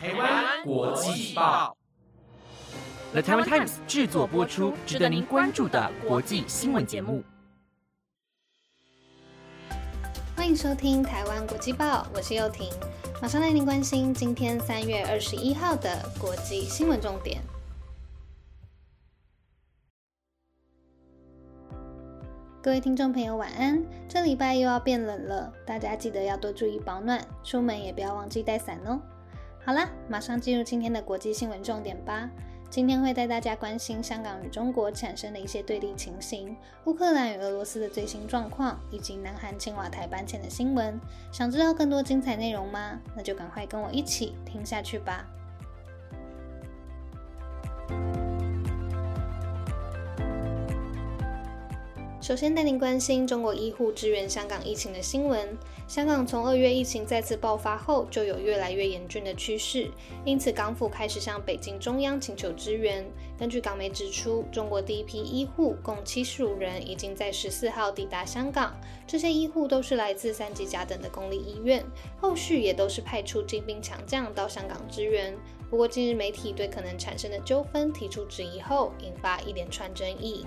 台湾国际报，The Taiwan Times 制作播出，值得您关注的国际新闻节目。欢迎收听台湾国际报，我是幼婷，马上带您关心今天三月二十一号的国际新闻重点。各位听众朋友，晚安！这礼拜又要变冷了，大家记得要多注意保暖，出门也不要忘记带伞哦。好啦，马上进入今天的国际新闻重点吧。今天会带大家关心香港与中国产生的一些对立情形，乌克兰与俄罗斯的最新状况，以及南韩青瓦台搬迁的新闻。想知道更多精彩内容吗？那就赶快跟我一起听下去吧。首先带您关心中国医护支援香港疫情的新闻。香港从二月疫情再次爆发后，就有越来越严峻的趋势，因此港府开始向北京中央请求支援。根据港媒指出，中国第一批医护共七十五人已经在十四号抵达香港，这些医护都是来自三级甲等的公立医院，后续也都是派出精兵强将到香港支援。不过，近日媒体对可能产生的纠纷提出质疑后，引发一连串争议。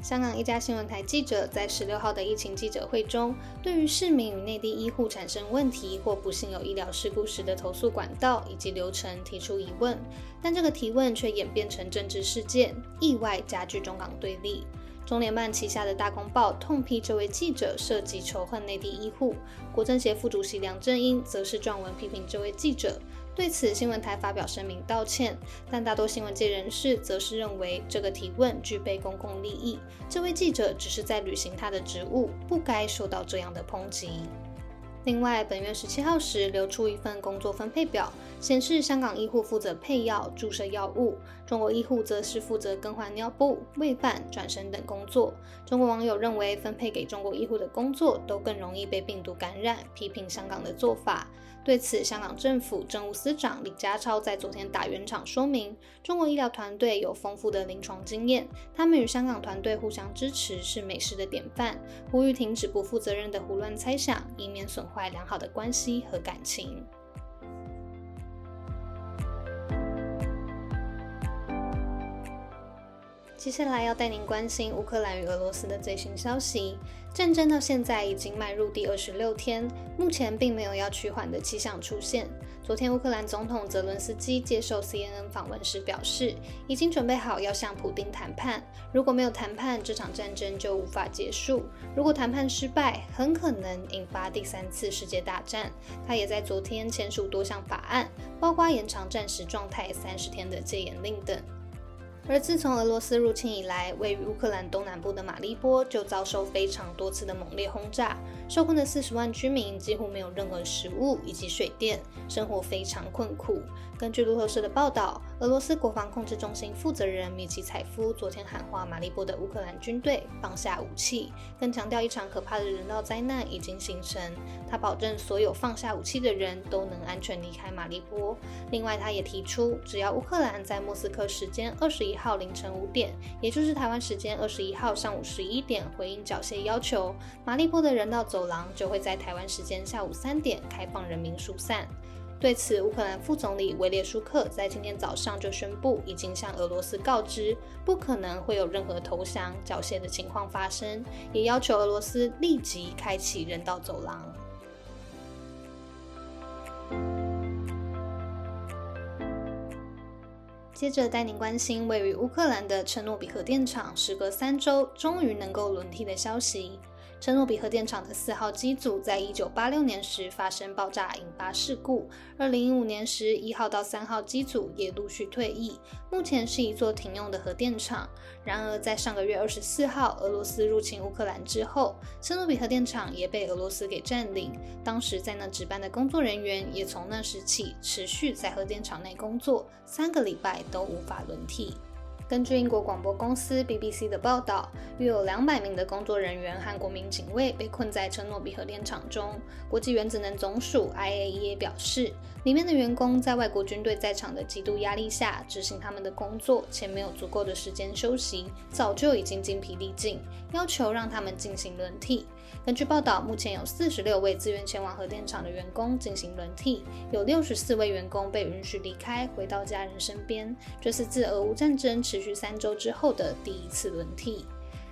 香港一家新闻台记者在十六号的疫情记者会中，对于市民与内地医护产生问题或不幸有医疗事故时的投诉管道以及流程提出疑问，但这个提问却演变成政治事件，意外加剧中港对立。中联办旗下的大公报痛批这位记者涉及仇恨内地医护，国政协副主席梁振英则是撰文批评这位记者。对此，新闻台发表声明道歉，但大多新闻界人士则是认为这个提问具备公共利益，这位记者只是在履行他的职务，不该受到这样的抨击。另外，本月十七号时流出一份工作分配表，显示香港医护负责配药、注射药物，中国医护则是负责更换尿布、喂饭、转身等工作。中国网友认为，分配给中国医护的工作都更容易被病毒感染，批评香港的做法。对此，香港政府政务司长李家超在昨天打圆场说明，中国医疗团队有丰富的临床经验，他们与香港团队互相支持是美事的典范，呼吁停止不负责任的胡乱猜想，以免损坏良好的关系和感情。接下来要带您关心乌克兰与俄罗斯的最新消息。战争到现在已经迈入第二十六天，目前并没有要趋缓的迹象出现。昨天，乌克兰总统泽伦斯基接受 CNN 访问时表示，已经准备好要向普丁谈判。如果没有谈判，这场战争就无法结束；如果谈判失败，很可能引发第三次世界大战。他也在昨天签署多项法案，包括延长战时状态三十天的戒严令等。而自从俄罗斯入侵以来，位于乌克兰东南部的马利波就遭受非常多次的猛烈轰炸，受困的四十万居民几乎没有任何食物以及水电，生活非常困苦。根据路透社的报道，俄罗斯国防控制中心负责人米奇采夫昨天喊话马利波的乌克兰军队放下武器，更强调一场可怕的人道灾难已经形成。他保证所有放下武器的人都能安全离开马利波。另外，他也提出，只要乌克兰在莫斯科时间二十一号凌晨五点，也就是台湾时间二十一号上午十一点回应缴械要求，马利波的人道走廊就会在台湾时间下午三点开放人民疏散。对此，乌克兰副总理维列舒克在今天早上就宣布，已经向俄罗斯告知，不可能会有任何投降、缴械的情况发生，也要求俄罗斯立即开启人道走廊。接着带您关心位于乌克兰的车诺比核电厂，时隔三周终于能够轮替的消息。车诺比核电厂的四号机组在一九八六年时发生爆炸，引发事故。二零一五年时，一号到三号机组也陆续退役，目前是一座停用的核电厂。然而，在上个月二十四号俄罗斯入侵乌克兰之后，车诺比核电厂也被俄罗斯给占领。当时在那值班的工作人员也从那时起持续在核电厂内工作，三个礼拜都无法轮替。根据英国广播公司 BBC 的报道，约有两百名的工作人员和国民警卫被困在车诺比核电厂中。国际原子能总署 IAEA 表示，里面的员工在外国军队在场的极度压力下执行他们的工作，且没有足够的时间休息，早就已经精疲力尽，要求让他们进行轮替。根据报道，目前有四十六位自愿前往核电厂的员工进行轮替，有六十四位员工被允许离开，回到家人身边。这是自俄乌战争持续三周之后的第一次轮替。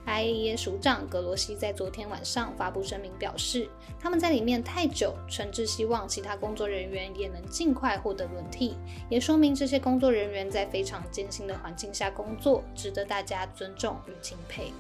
IAEA 署长格罗西在昨天晚上发布声明表示，他们在里面太久，诚挚希望其他工作人员也能尽快获得轮替，也说明这些工作人员在非常艰辛的环境下工作，值得大家尊重与敬佩。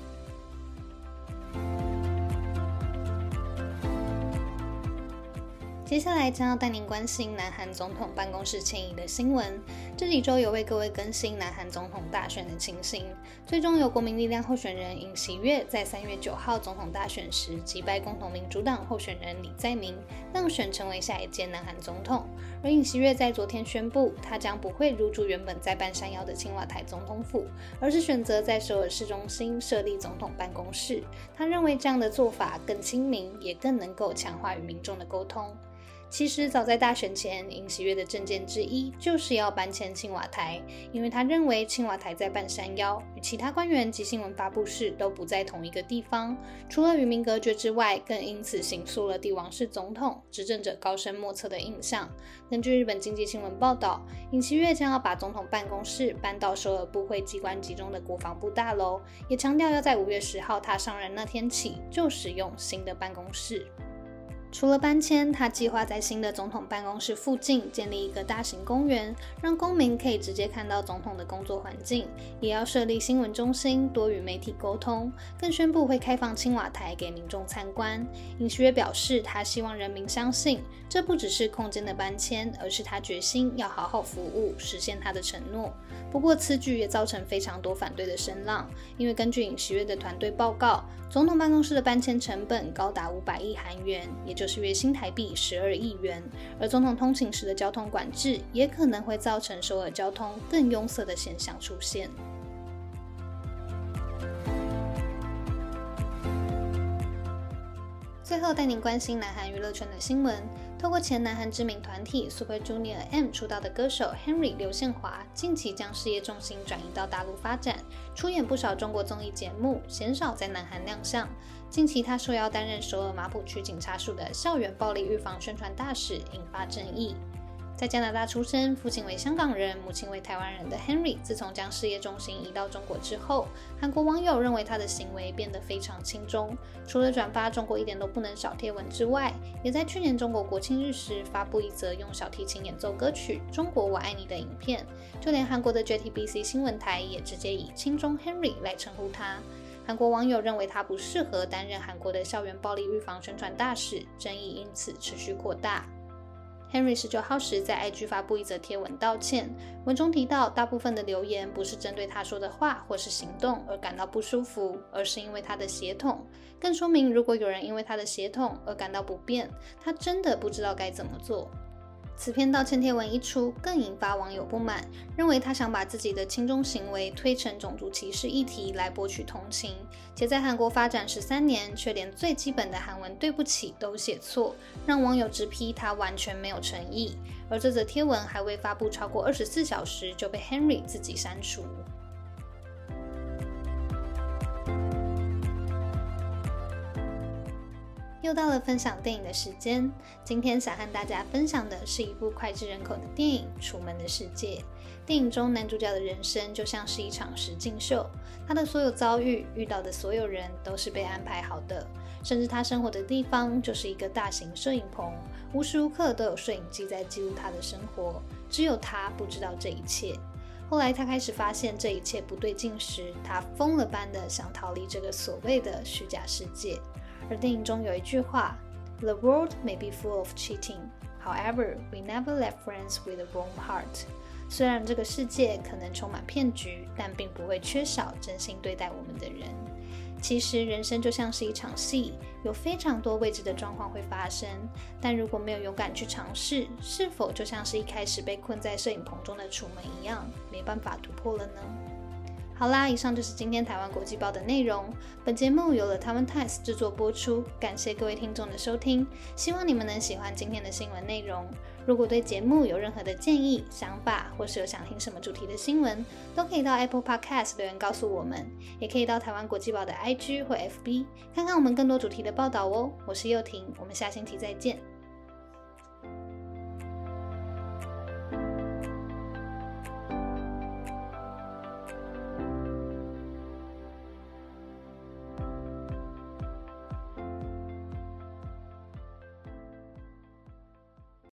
接下来将要带您关心南韩总统办公室迁移的新闻。这几周有为各位更新南韩总统大选的情形。最终由国民力量候选人尹锡悦在三月九号总统大选时击败共同民主党候选人李在明，当选成为下一届南韩总统。而尹锡悦在昨天宣布，他将不会入住原本在半山腰的青瓦台总统府，而是选择在首尔市中心设立总统办公室。他认为这样的做法更亲民，也更能够强化与民众的沟通。其实早在大选前，尹锡悦的政见之一就是要搬迁青瓦台，因为他认为青瓦台在半山腰，与其他官员及新闻发布室都不在同一个地方，除了与民隔绝之外，更因此形塑了帝王式总统、执政者高深莫测的印象。根据日本经济新闻报道，尹锡悦将要把总统办公室搬到首尔部会机关集中的国防部大楼，也强调要在五月十号他上任那天起就使用新的办公室。除了搬迁，他计划在新的总统办公室附近建立一个大型公园，让公民可以直接看到总统的工作环境。也要设立新闻中心，多与媒体沟通。更宣布会开放青瓦台给民众参观。尹锡悦表示，他希望人民相信，这不只是空间的搬迁，而是他决心要好好服务，实现他的承诺。不过，此举也造成非常多反对的声浪，因为根据尹锡悦的团队报告，总统办公室的搬迁成本高达五百亿韩元，也就。是月薪台币十二亿元，而总统通勤时的交通管制也可能会造成首尔交通更拥塞的现象出现。最后带您关心南韩娱乐圈的新闻。透过前南韩知名团体 Super Junior M 出道的歌手 Henry 刘宪华，近期将事业重心转移到大陆发展，出演不少中国综艺节目，鲜少在南韩亮相。近期他受邀担任首尔马浦区警察署的校园暴力预防宣传大使，引发争议。在加拿大出生，父亲为香港人，母亲为台湾人的 Henry，自从将事业重心移到中国之后，韩国网友认为他的行为变得非常轻中。除了转发“中国一点都不能少”贴文之外，也在去年中国国庆日时发布一则用小提琴演奏歌曲《中国我爱你》的影片。就连韩国的 JTBC 新闻台也直接以“轻中 Henry” 来称呼他。韩国网友认为他不适合担任韩国的校园暴力预防宣传大使，争议因此持续扩大。Henry 十九号时在 IG 发布一则贴文道歉，文中提到，大部分的留言不是针对他说的话或是行动而感到不舒服，而是因为他的血统。更说明，如果有人因为他的血统而感到不便，他真的不知道该怎么做。此篇道歉贴文一出，更引发网友不满，认为他想把自己的轻中行为推成种族歧视议题来博取同情，且在韩国发展十三年，却连最基本的韩文“对不起”都写错，让网友直批他完全没有诚意。而这则贴文还未发布超过二十四小时，就被 Henry 自己删除。又到了分享电影的时间，今天想和大家分享的是一部脍炙人口的电影《楚门的世界》。电影中男主角的人生就像是一场实境秀，他的所有遭遇、遇到的所有人都是被安排好的，甚至他生活的地方就是一个大型摄影棚，无时无刻都有摄影机在记录他的生活，只有他不知道这一切。后来他开始发现这一切不对劲时，他疯了般的想逃离这个所谓的虚假世界。而电影中有一句话：“The world may be full of cheating, however, we never let friends with a warm heart。”虽然这个世界可能充满骗局，但并不会缺少真心对待我们的人。其实人生就像是一场戏，有非常多未知的状况会发生，但如果没有勇敢去尝试，是否就像是一开始被困在摄影棚中的楚门一样，没办法突破了呢？好啦，以上就是今天台湾国际报的内容。本节目由了台湾 Times 制作播出，感谢各位听众的收听，希望你们能喜欢今天的新闻内容。如果对节目有任何的建议、想法，或是有想听什么主题的新闻，都可以到 Apple Podcast 留言告诉我们，也可以到台湾国际报的 IG 或 FB 看看我们更多主题的报道哦。我是幼婷，我们下星期再见。